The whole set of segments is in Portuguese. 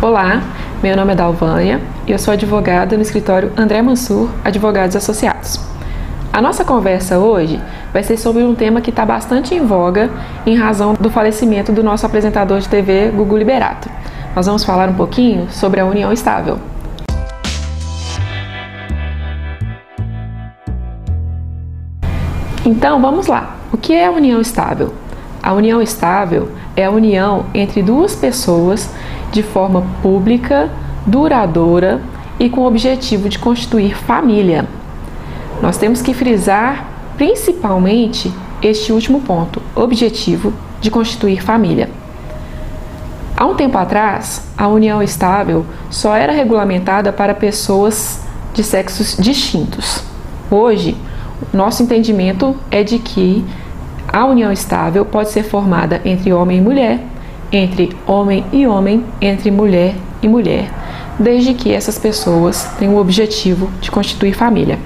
Olá, meu nome é Dalvânia e eu sou advogada no escritório André Mansur Advogados Associados. A nossa conversa hoje vai ser sobre um tema que está bastante em voga em razão do falecimento do nosso apresentador de TV, Gugu Liberato. Nós vamos falar um pouquinho sobre a união estável. Então vamos lá. O que é a união estável? A união estável é a união entre duas pessoas de forma pública, duradoura e com o objetivo de constituir família. Nós temos que frisar principalmente este último ponto, objetivo de constituir família. Há um tempo atrás, a união estável só era regulamentada para pessoas de sexos distintos. Hoje, nosso entendimento é de que a união estável pode ser formada entre homem e mulher, entre homem e homem, entre mulher e mulher, desde que essas pessoas tenham o objetivo de constituir família.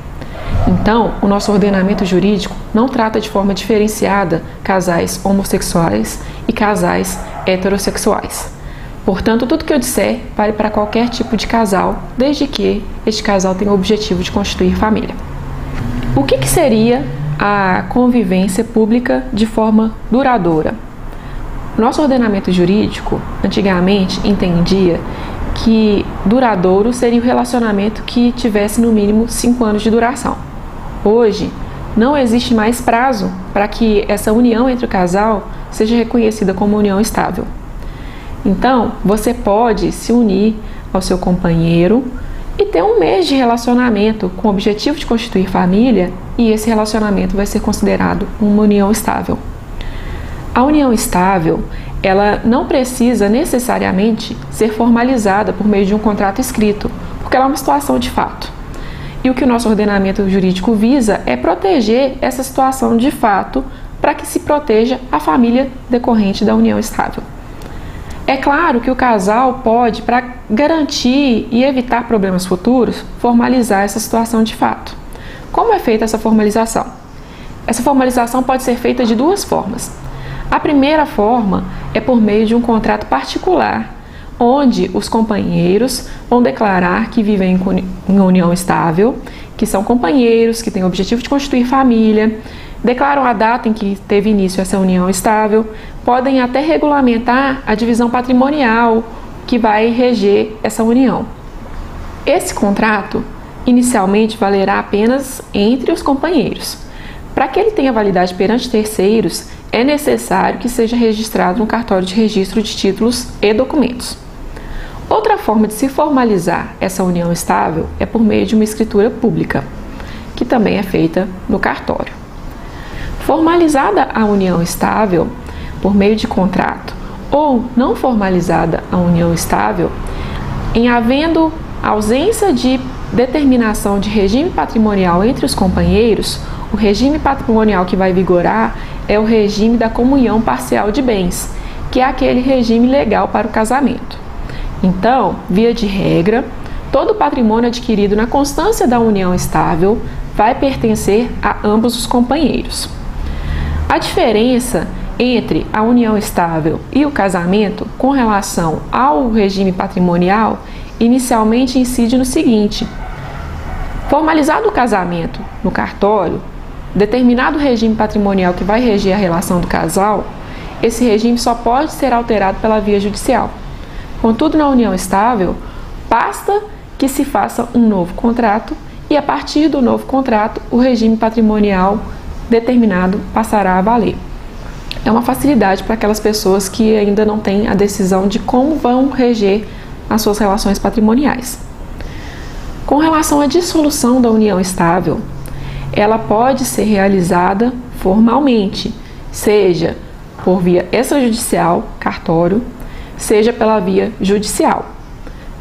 Então, o nosso ordenamento jurídico não trata de forma diferenciada casais homossexuais e casais heterossexuais. Portanto, tudo que eu disser vale para qualquer tipo de casal, desde que este casal tenha o objetivo de constituir família. O que, que seria a convivência pública de forma duradoura? Nosso ordenamento jurídico, antigamente, entendia que duradouro seria o relacionamento que tivesse no mínimo cinco anos de duração. Hoje, não existe mais prazo para que essa união entre o casal seja reconhecida como união estável. Então, você pode se unir ao seu companheiro e ter um mês de relacionamento com o objetivo de constituir família, e esse relacionamento vai ser considerado uma união estável. A união estável, ela não precisa necessariamente ser formalizada por meio de um contrato escrito, porque ela é uma situação de fato. E o que o nosso ordenamento jurídico visa é proteger essa situação de fato para que se proteja a família decorrente da união estável. É claro que o casal pode, para garantir e evitar problemas futuros, formalizar essa situação de fato. Como é feita essa formalização? Essa formalização pode ser feita de duas formas. A primeira forma é por meio de um contrato particular, onde os companheiros vão declarar que vivem em união estável, que são companheiros, que têm o objetivo de constituir família, declaram a data em que teve início essa união estável, podem até regulamentar a divisão patrimonial que vai reger essa união. Esse contrato inicialmente valerá apenas entre os companheiros. Para que ele tenha validade perante terceiros, é necessário que seja registrado no cartório de registro de títulos e documentos. Outra forma de se formalizar essa união estável é por meio de uma escritura pública, que também é feita no cartório. Formalizada a união estável por meio de contrato ou não formalizada a união estável, em havendo ausência de determinação de regime patrimonial entre os companheiros, o regime patrimonial que vai vigorar é o regime da comunhão parcial de bens, que é aquele regime legal para o casamento. Então, via de regra, todo patrimônio adquirido na constância da união estável vai pertencer a ambos os companheiros. A diferença entre a união estável e o casamento com relação ao regime patrimonial inicialmente incide no seguinte: formalizado o casamento no cartório, determinado regime patrimonial que vai reger a relação do casal, esse regime só pode ser alterado pela via judicial. Contudo, na união estável, basta que se faça um novo contrato e a partir do novo contrato o regime patrimonial determinado passará a valer. É uma facilidade para aquelas pessoas que ainda não têm a decisão de como vão reger as suas relações patrimoniais. Com relação à dissolução da união estável, ela pode ser realizada formalmente, seja por via extrajudicial, cartório, seja pela via judicial.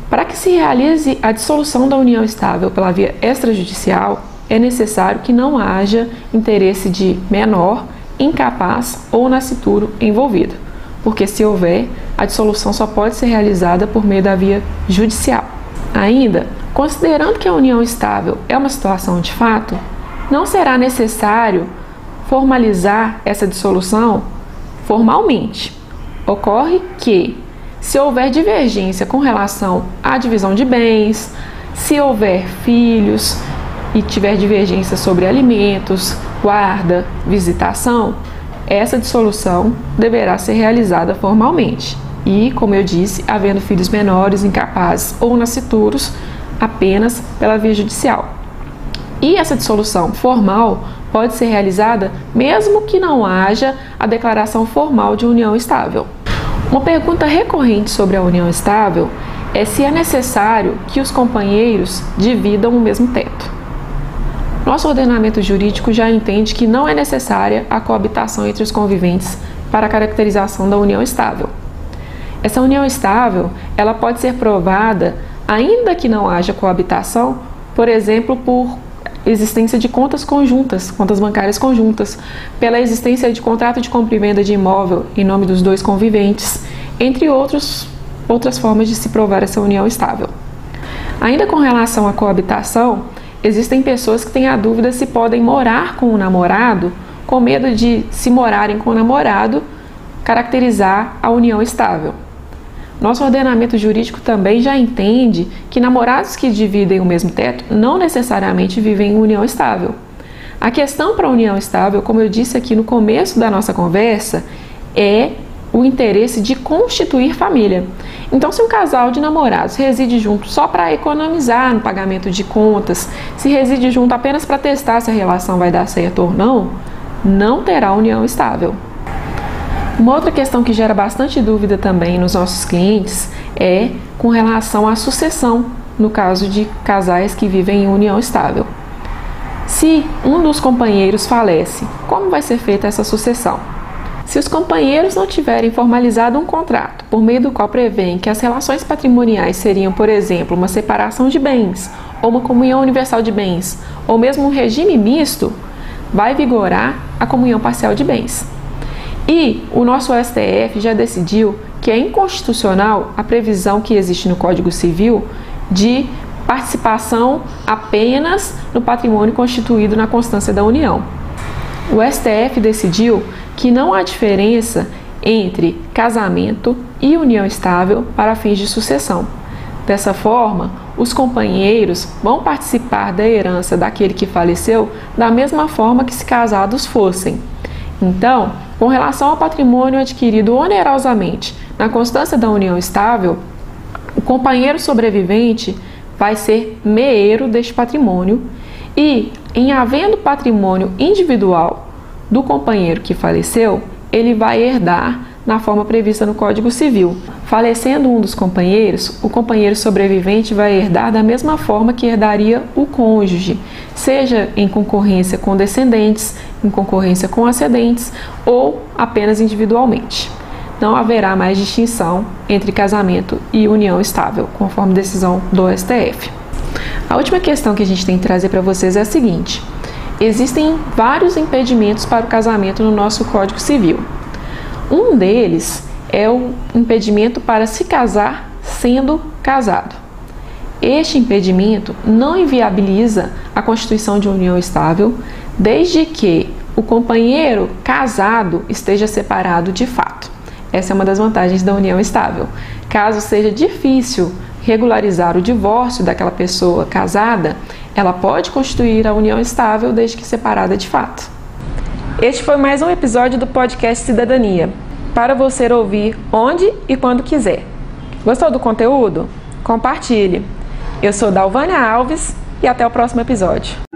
Para que se realize a dissolução da união estável pela via extrajudicial, é necessário que não haja interesse de menor, incapaz ou nascituro envolvido, porque se houver, a dissolução só pode ser realizada por meio da via judicial. Ainda, considerando que a união estável é uma situação de fato, não será necessário formalizar essa dissolução formalmente. Ocorre que se houver divergência com relação à divisão de bens, se houver filhos e tiver divergência sobre alimentos, guarda, visitação, essa dissolução deverá ser realizada formalmente. E, como eu disse, havendo filhos menores, incapazes ou nascituros, apenas pela via judicial. E essa dissolução formal pode ser realizada mesmo que não haja a declaração formal de união estável. Uma pergunta recorrente sobre a união estável é se é necessário que os companheiros dividam o mesmo teto. Nosso ordenamento jurídico já entende que não é necessária a coabitação entre os conviventes para a caracterização da união estável. Essa união estável, ela pode ser provada ainda que não haja coabitação, por exemplo, por existência de contas conjuntas, contas bancárias conjuntas, pela existência de contrato de compra e venda de imóvel em nome dos dois conviventes, entre outros, outras formas de se provar essa união estável. Ainda com relação à coabitação, existem pessoas que têm a dúvida se podem morar com o namorado, com medo de, se morarem com o namorado, caracterizar a união estável. Nosso ordenamento jurídico também já entende que namorados que dividem o mesmo teto não necessariamente vivem em união estável. A questão para a união estável, como eu disse aqui no começo da nossa conversa, é o interesse de constituir família. Então, se um casal de namorados reside junto só para economizar no pagamento de contas, se reside junto apenas para testar se a relação vai dar certo ou não, não terá união estável. Uma outra questão que gera bastante dúvida também nos nossos clientes é com relação à sucessão, no caso de casais que vivem em união estável. Se um dos companheiros falece, como vai ser feita essa sucessão? Se os companheiros não tiverem formalizado um contrato por meio do qual prevêem que as relações patrimoniais seriam, por exemplo, uma separação de bens, ou uma comunhão universal de bens, ou mesmo um regime misto, vai vigorar a comunhão parcial de bens. E o nosso STF já decidiu que é inconstitucional a previsão que existe no Código Civil de participação apenas no patrimônio constituído na constância da União. O STF decidiu que não há diferença entre casamento e união estável para fins de sucessão. Dessa forma, os companheiros vão participar da herança daquele que faleceu da mesma forma que se casados fossem. Então, com relação ao patrimônio adquirido onerosamente na constância da união estável, o companheiro sobrevivente vai ser meeiro deste patrimônio e, em havendo patrimônio individual do companheiro que faleceu, ele vai herdar na forma prevista no Código Civil. Falecendo um dos companheiros, o companheiro sobrevivente vai herdar da mesma forma que herdaria o cônjuge, seja em concorrência com descendentes, em concorrência com ascendentes ou apenas individualmente. Não haverá mais distinção entre casamento e união estável, conforme decisão do STF. A última questão que a gente tem que trazer para vocês é a seguinte: existem vários impedimentos para o casamento no nosso Código Civil. Um deles é o impedimento para se casar sendo casado. Este impedimento não inviabiliza a constituição de união estável, desde que o companheiro casado esteja separado de fato. Essa é uma das vantagens da união estável. Caso seja difícil regularizar o divórcio daquela pessoa casada, ela pode constituir a união estável desde que separada de fato. Este foi mais um episódio do podcast Cidadania, para você ouvir onde e quando quiser. Gostou do conteúdo? Compartilhe. Eu sou Dalvânia Alves e até o próximo episódio.